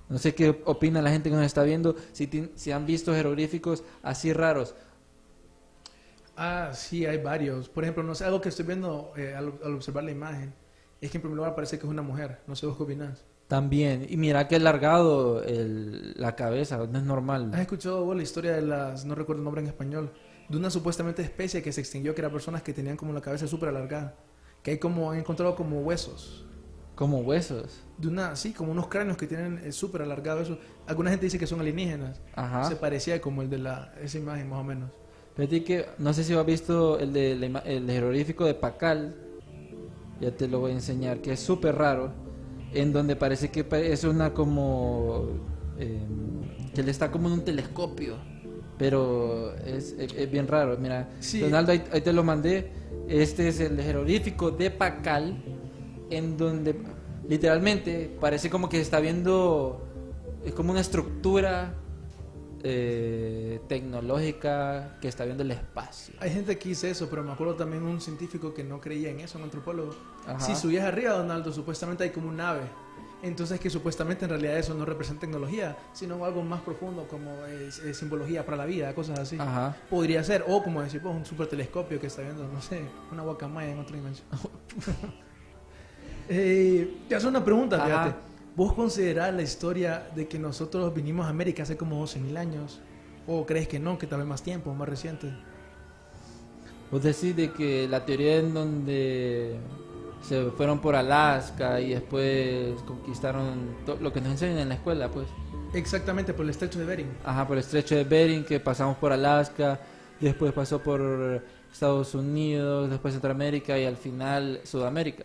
No sé qué opina la gente que nos está viendo. Si, ti- si han visto jeroglíficos así raros. Ah, sí, hay varios. Por ejemplo, no sé, algo que estoy viendo eh, al, al observar la imagen es que en primer lugar parece que es una mujer. No sé vos qué opinás. También. Y mira que alargado el, la cabeza. No es normal. ¿Has escuchado vos la historia de las, no recuerdo el nombre en español, de una supuestamente especie que se extinguió, que eran personas que tenían como la cabeza súper alargada? Que hay como, han encontrado como huesos. Como huesos. De una, sí, como unos cráneos que tienen eh, súper alargado eso. Alguna gente dice que son alienígenas. Ajá. Se parecía como el de la, esa imagen más o menos. Fíjate que no sé si has visto el de ima- el jeroglífico de Pacal. Ya te lo voy a enseñar, que es súper raro. En donde parece que es una como. eh, que le está como en un telescopio. Pero es, es- es bien raro. Mira, Sí. Donaldo, ahí, ahí te lo mandé. Este es el jeroglífico de Pacal. En donde literalmente parece como que se está viendo. Es como una estructura eh, tecnológica que está viendo el espacio. Hay gente que dice eso, pero me acuerdo también un científico que no creía en eso, un antropólogo. Ajá. Si subías arriba, Donaldo, supuestamente hay como un ave. Entonces que supuestamente en realidad eso no representa tecnología, sino algo más profundo como es, es simbología para la vida, cosas así. Ajá. Podría ser, o como decir, pues, un super telescopio que está viendo, no sé, una guacamaya en otra dimensión. [laughs] [laughs] eh, te hago una pregunta, Ajá. ¿Vos considerás la historia de que nosotros vinimos a América hace como 12.000 años? ¿O crees que no, que tal vez más tiempo, más reciente? Vos decís de que la teoría en donde se fueron por Alaska y después conquistaron lo que nos enseñan en la escuela, pues. Exactamente, por el estrecho de Bering. Ajá, por el estrecho de Bering, que pasamos por Alaska, después pasó por Estados Unidos, después Centroamérica y al final Sudamérica.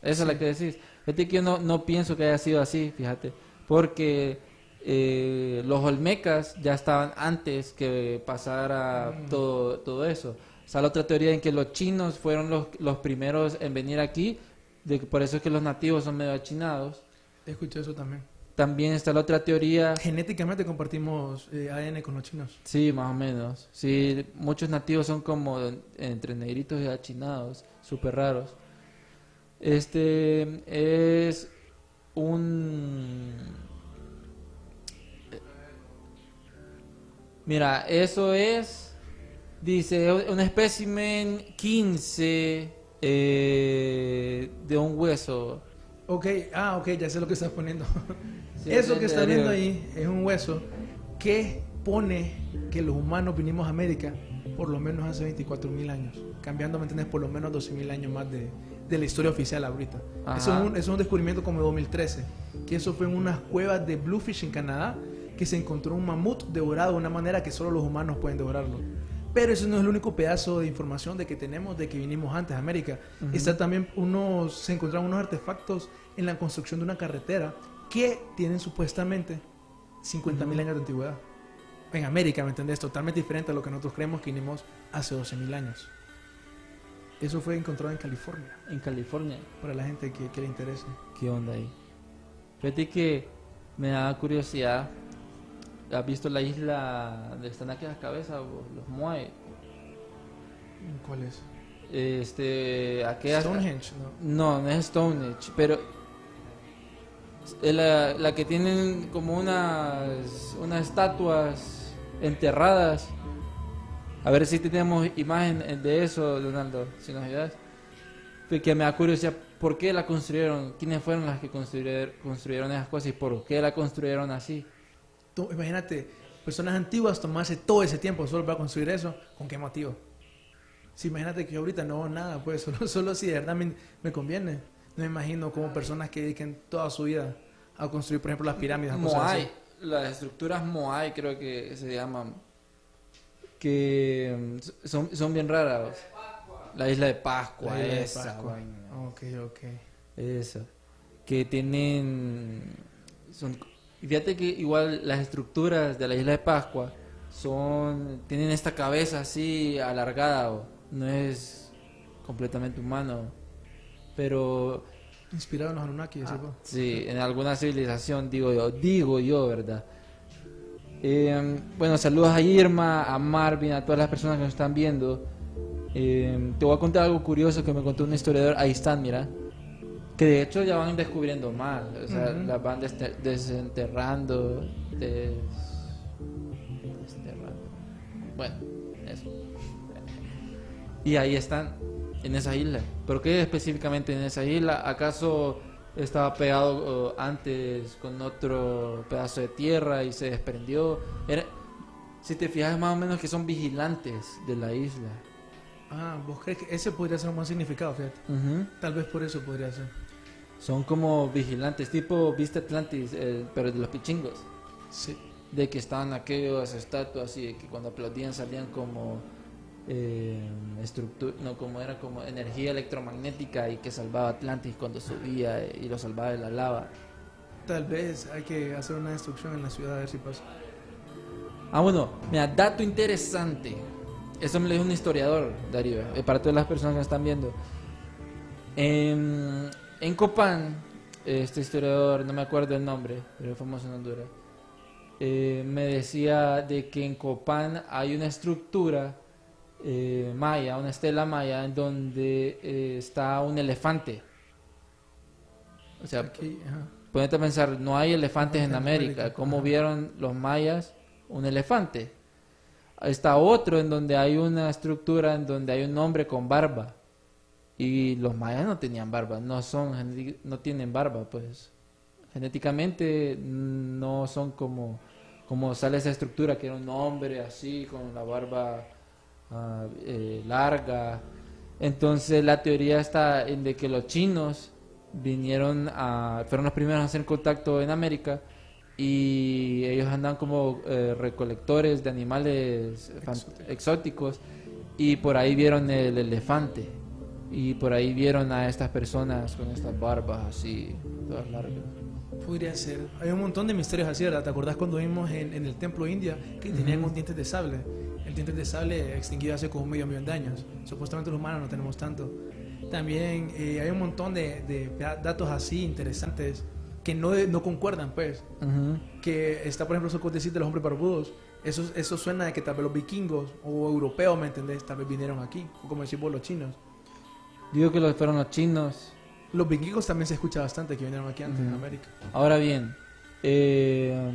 Esa es la que decís. Fíjate que yo no, no pienso que haya sido así, fíjate, porque eh, los olmecas ya estaban antes que pasara todo, todo eso. O sea, la otra teoría en que los chinos fueron los, los primeros en venir aquí, de que por eso es que los nativos son medio achinados. Escuché eso también. También está la otra teoría Genéticamente compartimos eh, ADN con los chinos. Sí, más o menos. Sí, muchos nativos son como entre negritos y achinados, súper raros. Este es un... Mira, eso es, dice, un espécimen 15 eh, de un hueso. Ok, ah, ok, ya sé lo que estás poniendo. [laughs] Sí, Eso que estás viendo ahí es un hueso que pone que los humanos vinimos a América por lo menos hace 24 mil años, cambiando, ¿me entiendes? Por lo menos 12 mil años más de, de la historia oficial ahorita. Eso es, un, eso es un descubrimiento como de 2013, que eso fue en unas cuevas de Bluefish en Canadá, que se encontró un mamut devorado de una manera que solo los humanos pueden devorarlo. Pero eso no es el único pedazo de información de que tenemos de que vinimos antes a América. Está también unos, se encontraron unos artefactos en la construcción de una carretera que tienen supuestamente 50 mil años de antigüedad. En América, ¿me entendés? Totalmente diferente a lo que nosotros creemos que vinimos hace 12 mil años. Eso fue encontrado en California, En California. para la gente que, que le interese. ¿Qué onda ahí? Fíjate que me da curiosidad. ¿Has visto la isla donde están aquellas cabezas, vos? los Moai? ¿Cuál es? Este, aquellas... Stonehenge, ¿no? No, no es Stonehenge, pero es la, la que tienen como unas, unas estatuas enterradas. A ver si tenemos imagen de eso, Donaldo, si nos ayudas. Que me da curiosidad, ¿por qué la construyeron? ¿Quiénes fueron las que construyeron, esas cosas y por qué la construyeron así? Tú, imagínate, personas antiguas tomarse todo ese tiempo solo para construir eso, ¿con qué motivo? Si imagínate que yo ahorita no hago nada, pues [laughs] solo, solo si de verdad me, me conviene. No me imagino como personas que dediquen toda su vida a construir, por ejemplo, las pirámides. cosas Moai, así. las estructuras Moai creo que se llaman, que mm, son, son bien raras. La isla de Pascua, La isla de esa Pascua. Ok, ok. Esa. Que tienen. Son, fíjate que igual las estructuras de la isla de Pascua son. Tienen esta cabeza así alargada, o, no es completamente humano. Pero Inspirado en los Anunnaki, Ah, sí, en alguna civilización, digo yo, digo yo, ¿verdad? Eh, bueno, saludos a Irma, a Marvin, a todas las personas que nos están viendo. Eh, te voy a contar algo curioso que me contó un historiador. Ahí están, mira. Que de hecho ya van descubriendo más. O sea, Ujú. las van desenterrando. des- desenterrando. Bueno, eso. Y ahí están, en esa isla. ¿Pero qué específicamente en esa isla? ¿Acaso estaba pegado eh, antes con otro pedazo de tierra y se desprendió? Era, si te fijas más o menos que son vigilantes de la isla. Ah, ¿vos crees que ese podría ser un buen significado, fíjate? Tal vez por eso podría ser. Son como vigilantes, tipo, ¿viste Atlantis? Eh, pero de los pichingos. Sí. De que estaban aquellas estatuas y de que cuando aplaudían salían como eh, estructura, no, como era como energía electromagnética y que salvaba Atlantis cuando subía y lo salvaba de la lava. Tal vez hay que hacer una destrucción en la ciudad a ver si pasa. Ah, bueno, mira, dato interesante. Eso me lo dijo un historiador, Darío, eh, para todas las personas que nos están viendo. En, en Copán, este historiador, no me acuerdo el nombre, pero es famoso en Honduras, eh, me decía de que en Copán hay una estructura eh, maya, una estela maya, en donde eh, está un elefante. O sea, Aquí, ajá. ponete a pensar, no hay elefantes en en América. América, ¿Cómo ajá. vieron los mayas un elefante? Está otro en donde hay una estructura en donde hay un hombre con barba. Y los mayas no tenían barba, no son no tienen barba, pues. Genéticamente mm, no son como como sale esa estructura que era un hombre así con la barba ah, eh, larga. Entonces la teoría está en de que los chinos vinieron a fueron los primeros a hacer contacto en América y ellos andan como eh, recolectores de animales exóticos y por ahí vieron el elefante y por ahí vieron a estas personas con estas barbas así todas largas. Podría ser. Hay un montón de misterios así, ¿verdad? ¿Te acordás cuando vimos en, en el templo india que tenían un diente de sable? El diente de sable extinguido hace como medio millón de años. Supuestamente los humanos no tenemos tanto. También eh, hay un montón de, de da- datos así interesantes que no, no concuerdan, pues. Ujú. Que está, por ejemplo, eso que decís de los hombres barbudos. Eso, eso suena de que tal vez los vikingos o europeos, ¿me entendés? Tal vez vinieron aquí. O como decís vos, los chinos. Digo que los fueron los chinos. Los vikingos también se escucha bastante que vinieron aquí antes en. América. Ahora bien, eh,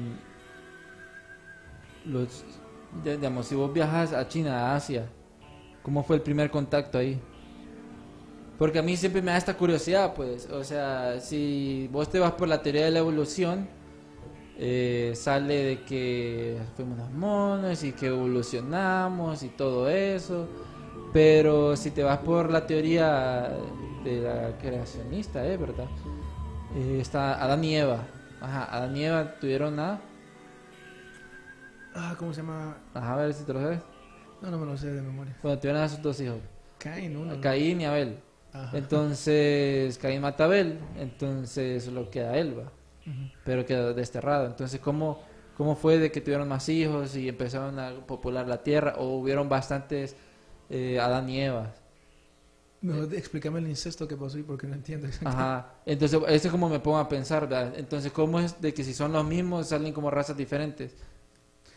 los, digamos, si vos viajas a China, a Asia, ¿cómo fue el primer contacto ahí? Porque a mí siempre me da esta curiosidad, pues, o sea, si vos te vas por la teoría de la evolución, eh, sale de que fuimos unos monos y que evolucionamos y todo eso, pero si te vas por la teoría de la creacionista, ¿eh? ¿Verdad? Eh, está Adán y Eva. Ajá, Adán y Eva tuvieron a... Ah, ¿cómo se llama? Ajá, a ver si te lo sabes. No, no me lo sé de memoria. Bueno, tuvieron a sus dos hijos, Caín, uno. Caín y Abel. Ajá. Entonces, Caín mata a Abel, entonces solo queda Elba, Ujú. pero quedó desterrado. Entonces, ¿cómo, ¿cómo fue de que tuvieron más hijos y empezaron a popular la tierra? ¿O hubieron bastantes eh, Adán y Eva? Mejor explícame el incesto que pasó y porque no entiendo exactamente. Ajá, entonces eso es como me pongo a pensar, ¿verdad? Entonces, ¿cómo es de que si son los mismos salen como razas diferentes?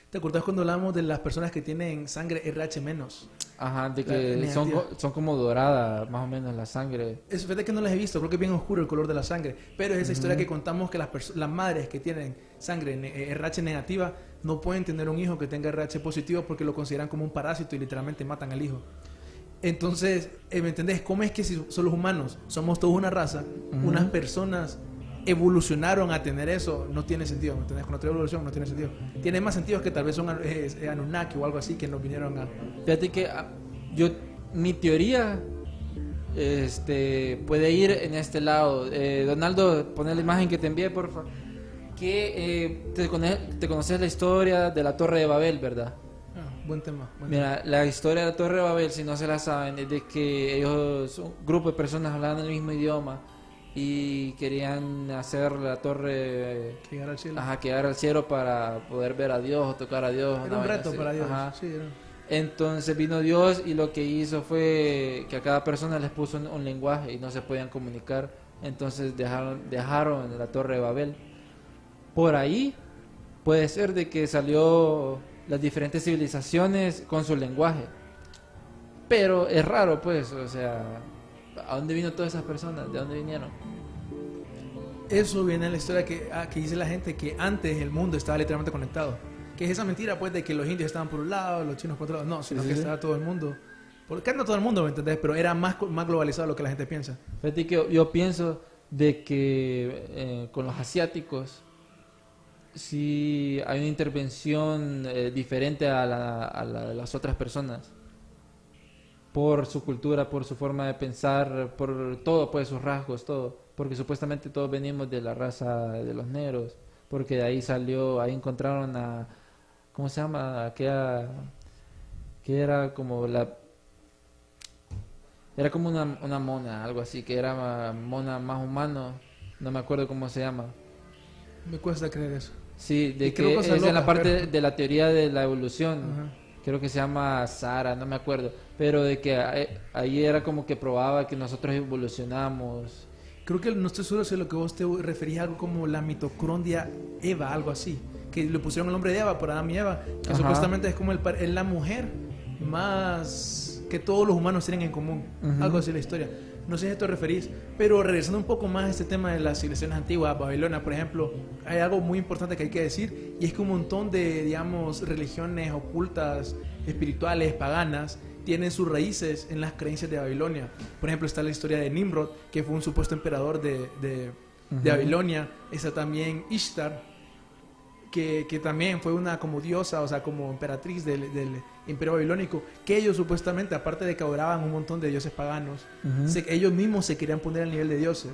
¿Te acordás cuando hablamos de las personas que tienen sangre RH menos? Ajá, de que son, son como dorada, más o menos, la sangre. Es fíjate que no las he visto, creo que es bien oscuro el color de la sangre. Pero es esa historia que contamos que las, las madres que tienen sangre ne- eh, RH negativa no pueden tener un hijo que tenga RH positivo porque lo consideran como un parásito y literalmente matan al hijo. Entonces, eh, ¿me entendés? ¿Cómo es que si son los humanos, somos todos una raza, Ujú. unas personas evolucionaron a tener eso? No tiene sentido, ¿me entendés? Con de evolución no tiene sentido. Tiene más sentido que tal vez son eh, eh, Anunnaki o algo así que nos vinieron a... Fíjate que ah, yo, mi teoría este, puede ir en este lado. Eh, Donaldo, pon la imagen que te envié, por favor. Que eh, te, te conoces la historia de la Torre de Babel, ¿verdad? Buen tema. buen tema. Mira, la historia de la Torre de Babel, si no se la saben, es de que ellos, un grupo de personas hablaban el mismo idioma y querían hacer la torre, Que al cielo. ajá, al cielo para poder ver a Dios o tocar a Dios. Era un reto así. para Dios. Ajá. Sí, era. Entonces vino Dios y lo que hizo fue que a cada persona les puso un, un lenguaje y no se podían comunicar. Entonces dejaron, dejaron la torre de Babel. Por ahí puede ser de que salió las diferentes civilizaciones con su lenguaje. Pero es raro pues, o sea, ¿a dónde vino todas esas personas? ¿De dónde vinieron? Eso viene en la historia que, ah, que dice la gente que antes el mundo estaba literalmente conectado. Que es esa mentira, pues, de que los indios estaban por un lado, los chinos por otro lado. No, sino Sí, que sí. estaba todo el mundo. Porque no todo el mundo, ¿me entendés? Pero era más, más globalizado lo que la gente piensa. Fíjate que yo pienso de que eh, con los asiáticos sí hay una intervención eh, diferente a, la, a la de las otras personas por su cultura, por su forma de pensar, por todo, pues sus rasgos, todo, porque supuestamente todos venimos de la raza de los negros, porque de ahí salió, ahí encontraron a, ¿cómo se llama? Aquella, que era como la era como una, una mona, algo así, que era ma- mona más humano. No me acuerdo cómo se llama. Me cuesta creer eso. Sí, de Y que es en la parte pero- de la teoría de la evolución. Ajá. Creo que se llama Sara, no me acuerdo. Pero de que ahí- ahí era como que probaba que nosotros evolucionamos. Creo que no estoy seguro si lo que vos te referís a algo como la mitocondria Eva, algo así. que le pusieron el nombre de Eva por Adán y Eva, que Ajá. supuestamente es como el, es la mujer más que todos los humanos tienen en común. Algo así la historia. No sé si a esto referís, pero regresando un poco más a este tema de las civilizaciones antiguas, Babilonia, por ejemplo, hay algo muy importante que hay que decir, y es que un montón de, digamos, religiones ocultas, espirituales, paganas, tienen sus raíces en las creencias de Babilonia. Por ejemplo, está la historia de Nimrod, que fue un supuesto emperador de, de-. Babilonia. Está también Ishtar, que, que también fue una como diosa, o sea, como emperatriz del, del imperio babilónico, que ellos supuestamente, aparte de que adoraban un montón de dioses paganos, Ujú. se- ellos mismos se querían poner al nivel de dioses.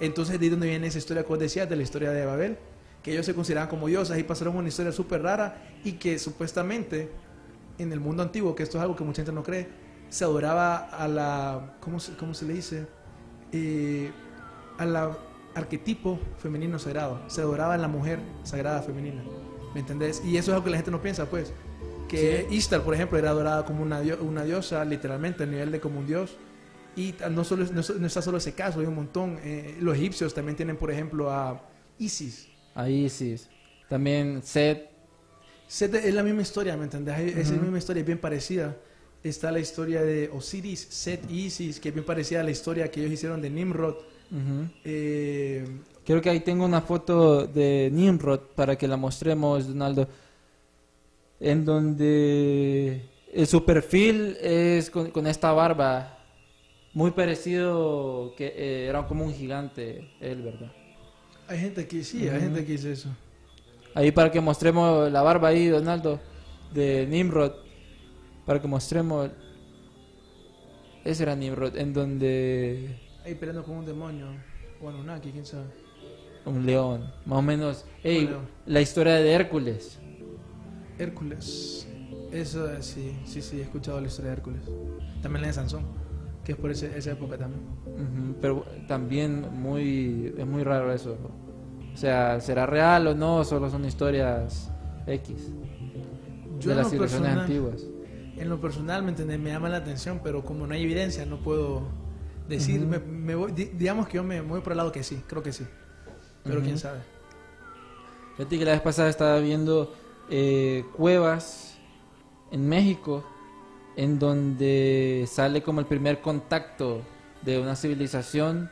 Entonces, de ahí donde viene esa historia que vos decías, de la historia de Babel, que ellos se consideraban como diosas y pasaron una historia súper rara y que supuestamente en el mundo antiguo, que esto es algo que mucha gente no cree, se adoraba a la, ¿cómo se, cómo se le dice? Eh, a la arquetipo femenino sagrado. Se adoraba a la mujer sagrada femenina. ¿Me entendés? Y eso es algo que la gente no piensa, pues. Que Ishtar, por ejemplo, era adorada como una, dio- una diosa, literalmente, a nivel de como un dios. Y no, solo, no, está solo ese caso, hay un montón. Eh, los egipcios también tienen, por ejemplo, a Isis. Ahí sí. También Seth. Set es la misma historia, ¿me entendés? Hay- Es la misma historia, es bien parecida. Está la historia de Osiris, Set y Isis, que es bien parecida a la historia que ellos hicieron de Nimrod. Eh, Creo que ahí tengo una foto de Nimrod para que la mostremos, Donaldo. En donde su perfil es con, con esta barba. Muy parecido que eh, era como un gigante él, ¿verdad? hay gente que sí, hay gente que dice eso. Ahí para que mostremos la barba ahí, Donaldo, de Nimrod. Para que mostremos... Ese era Nimrod, en donde... Ahí peleando con un demonio. O Anunnaki, quién sabe. Un león, más o menos. Ey, la historia de Hércules. Hércules. Eso sí, sí, sí, he escuchado la historia de Hércules. También la de Sansón, que es por ese- esa época también. Pero también muy es muy raro eso. O sea, ¿será real o no? Solo son historias X Yo de en las lo civilizaciones personal- antiguas. En lo personal, ¿me entendés? Me llama la atención, pero como no hay evidencia, no puedo decir. Me, me voy- di- digamos que yo me voy por el lado que sí, creo que sí. Pero Ujú. quién sabe. Fíjate que la vez pasada estaba viendo eh, cuevas en México en donde sale como el primer contacto de una civilización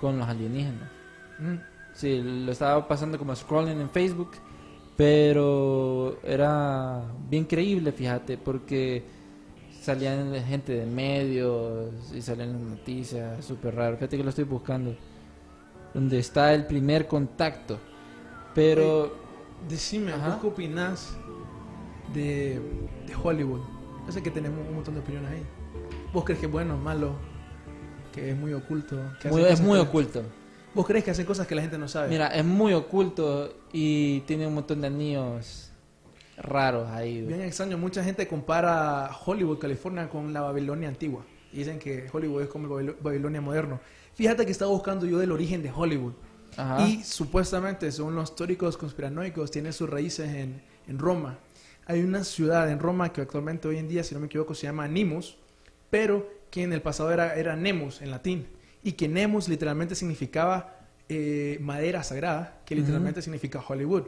con los alienígenas. Mm. Sí, lo estaba pasando como scrolling en Facebook, pero era bien creíble, fíjate, porque salían gente de medios y salían las noticias, súper raro. Fíjate que lo estoy buscando, donde está el primer contacto. Pero, Decime, Ajá. ¿vos qué opinás de, de Hollywood? Yo sé que tenemos un montón de opiniones ahí. ¿Vos crees que es bueno malo? Que es muy oculto. que muy- es muy que- oculto. ¿Vos crees que hacen cosas que la gente no sabe? Mira, es muy oculto y tiene un montón de anillos raros ahí. Bien extraño, mucha gente compara Hollywood, California con la Babilonia antigua. Y dicen que Hollywood es como el Babilonia moderno. Fíjate que estaba buscando yo del origen de Hollywood. Ajá. Y supuestamente, según los teóricos conspiranoicos, tiene sus raíces en, en Roma. Hay una ciudad en Roma que actualmente hoy en día, si no me equivoco, se llama Nimus, pero que en el pasado era, era Nemus en latín. Y que Nemus literalmente significaba eh, madera sagrada, que literalmente significa Hollywood.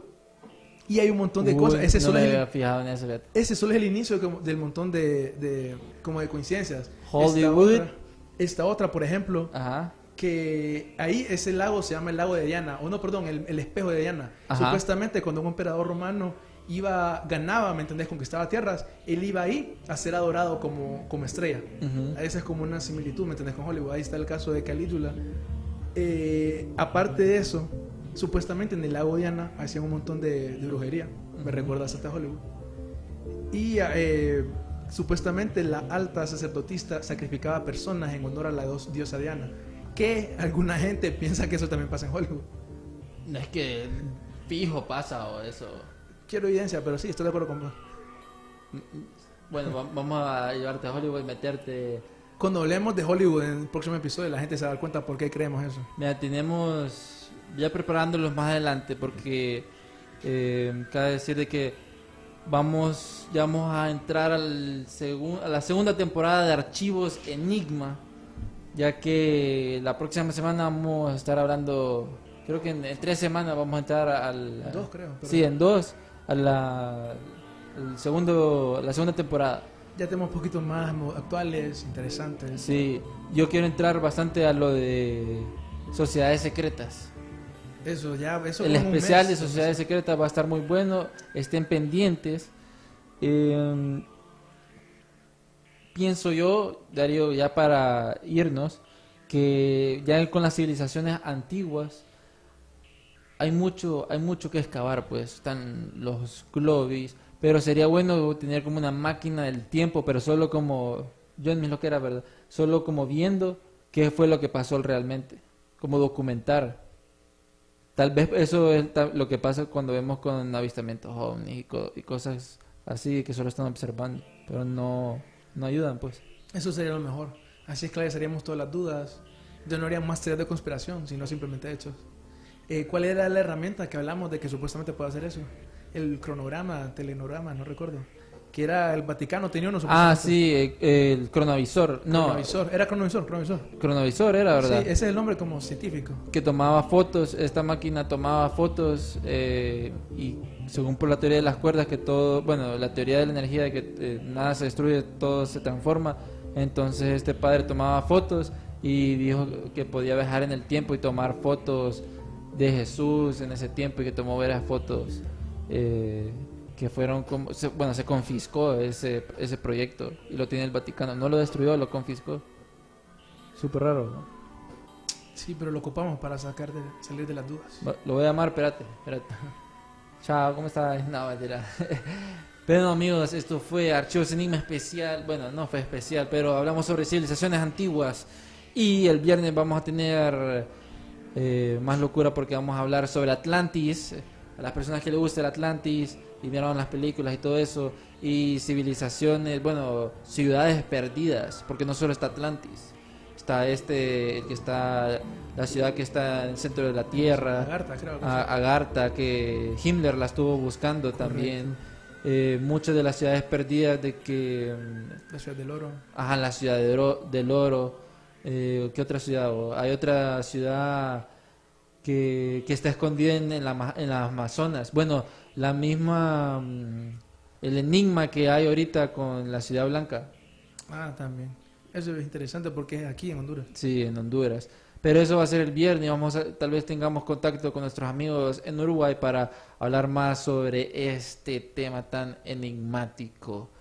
Y hay un montón de Uy, cosas. Ese no solo es el- había fijado en eso. fíjate. ese solo es el inicio del montón de, de- como de coincidencias. Hollywood. Esta otra, esta otra, por ejemplo, Ajá. Que ahí ese lago se llama el lago de Diana, o no, perdón, el, el espejo de Diana. Ajá. Supuestamente cuando un emperador romano iba, ganaba, ¿me entendés? Conquistaba tierras, él iba ahí a ser adorado como, como estrella. Ujú. Esa es como una similitud, ¿me entendés? Con Hollywood. Ahí está el caso de Calígula. Eh, aparte de eso, supuestamente en el lago Diana hacían un montón de, de brujería. Me Ujú. recuerdas hasta Hollywood. Y eh, supuestamente la alta sacerdotista sacrificaba personas en honor a la diosa Diana. Que alguna gente piensa que eso también pasa en Hollywood. No es que fijo pasa o eso. Quiero evidencia, pero sí, estoy de acuerdo con vos. Bueno, va- vamos a llevarte a Hollywood y meterte. Cuando hablemos de Hollywood en el próximo episodio, la gente se va a dar cuenta por qué creemos eso. Mira, tenemos ya preparándolos más adelante porque eh, cabe decir de que vamos ya vamos a entrar al segun- a la segunda temporada de Archivos Enigma, ya que la próxima semana vamos a estar hablando creo que en, en tres semanas vamos a entrar al... En dos, creo, Sí, en dos, a la, el segundo, la segunda temporada. Ya tenemos un poquito más actuales, interesantes. Sí, yo quiero entrar bastante a lo de sociedades secretas. Eso, ya, eso El especial mes, de sociedades secretas va a estar muy bueno, estén pendientes. Eh, pienso yo, Darío, ya para irnos, que ya con las civilizaciones antiguas hay mucho, hay mucho que excavar, pues están los globis, pero sería bueno tener como una máquina del tiempo, pero solo como, yo en mi lo que era verdad, solo como viendo qué fue lo que pasó realmente, como documentar. Tal vez eso es lo que pasa cuando vemos con avistamientos ovnis y cosas así que solo están observando, pero no, no ayudan, pues. Eso sería lo mejor. Así esclareceríamos todas las dudas. Ya no harían más teorías de conspiración, sino simplemente hechos. Eh, ¿Cuál era la herramienta que hablamos de que supuestamente puede hacer eso? El cronograma, telenograma, no recuerdo. Que era el Vaticano, tenía uno Ah, sí, eh, el cronovisor. No, Cronovisor. Era cronovisor, cronovisor. cronovisor era, ¿verdad? Sí, ese es el nombre como científico. que tomaba fotos, esta máquina tomaba fotos eh, y según por la teoría de las cuerdas que todo, bueno, la teoría de la energía de que eh, nada se destruye, todo se transforma, entonces este padre tomaba fotos y dijo que podía viajar en el tiempo y tomar fotos de Jesús en ese tiempo y que tomó varias fotos eh, que fueron como, se- bueno, se confiscó ese, ese proyecto y lo tiene el Vaticano, no lo destruyó, lo confiscó. Súper raro, ¿no? Sí, pero lo ocupamos para sacar de, salir de las dudas. Lo voy a llamar, espérate, espérate. Chao, ¿cómo estás? [laughs] No, mentira. [laughs] Pero no, amigos, esto fue Archivos Enigma especial. Bueno, no fue especial, pero hablamos sobre civilizaciones antiguas. Y el viernes vamos a tener eh, más locura porque vamos a hablar sobre Atlantis. A las personas que les gusta el Atlantis y vieron las películas y todo eso. Y civilizaciones, bueno, ciudades perdidas. Porque no solo está Atlantis. Está este, el que está, la ciudad que está en el centro de la Tierra. Lagarta, creo. algo a. Agartha, que Himmler la estuvo buscando también. Eh, muchas de las ciudades perdidas de que... mm, La ciudad del oro. Ajá, la ciudad de Oro- del Oro. Eh, ¿Qué otra ciudad? Hay otra ciudad que, que está escondida en, en la, en las Amazonas. Bueno, la misma... mm, El enigma que hay ahorita con la Ciudad Blanca. Ah, también. Eso es interesante porque es aquí en Honduras. Sí, en Honduras. Pero eso va a ser el viernes. Vamos a, tal vez tengamos contacto con nuestros amigos en Uruguay para hablar más sobre este tema tan enigmático.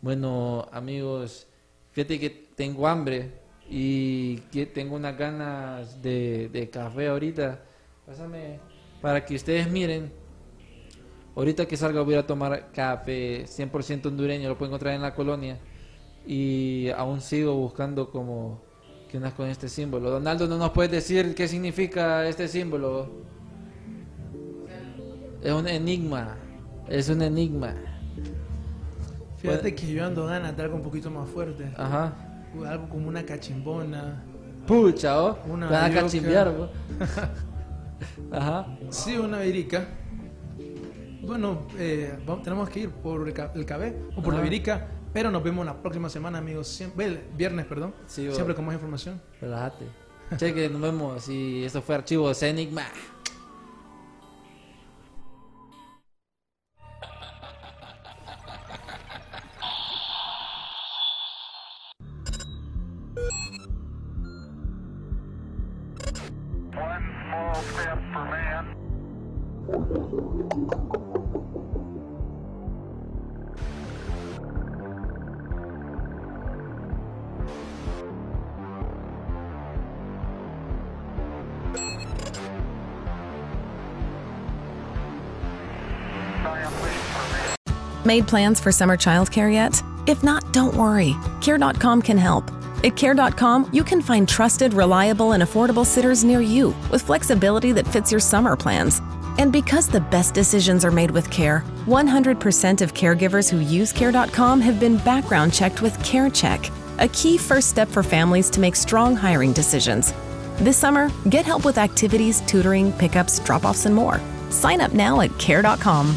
Bueno, amigos, fíjate que tengo hambre y que tengo unas ganas de, de café ahorita. Pásame para que ustedes miren. Ahorita que salga voy a tomar café 100% hondureño, lo puedo encontrar en la colonia. Y aún sigo buscando como que unas con este símbolo. Donaldo, ¿no nos puedes decir qué significa este símbolo? Es un enigma. Es un enigma. Fíjate Bueno. que yo ando ganas de algo un poquito más fuerte. Ajá. Algo como una cachimbona. Pucha, ¿oh? Una Te van a cachimbear. [laughs] Ajá. Sí, una virica. Bueno, eh, vamos- tenemos que ir por el, el cabé o por la Ajá. virica. Pero nos vemos la próxima semana, amigos. Siempre, el viernes, perdón. Sí. Siempre con más información. Relájate. Cheque, nos vemos. Y esto fue Archivos Enigma. One small step for man. Made plans for summer childcare yet? If not, don't worry. Care.com can help. At Care.com, you can find trusted, reliable, and affordable sitters near you with flexibility that fits your summer plans. And because the best decisions are made with care, 100% of caregivers who use Care.com have been background checked with CareCheck, a key first step for families to make strong hiring decisions. This summer, get help with activities, tutoring, pickups, drop offs, and more. Sign up now at Care.com.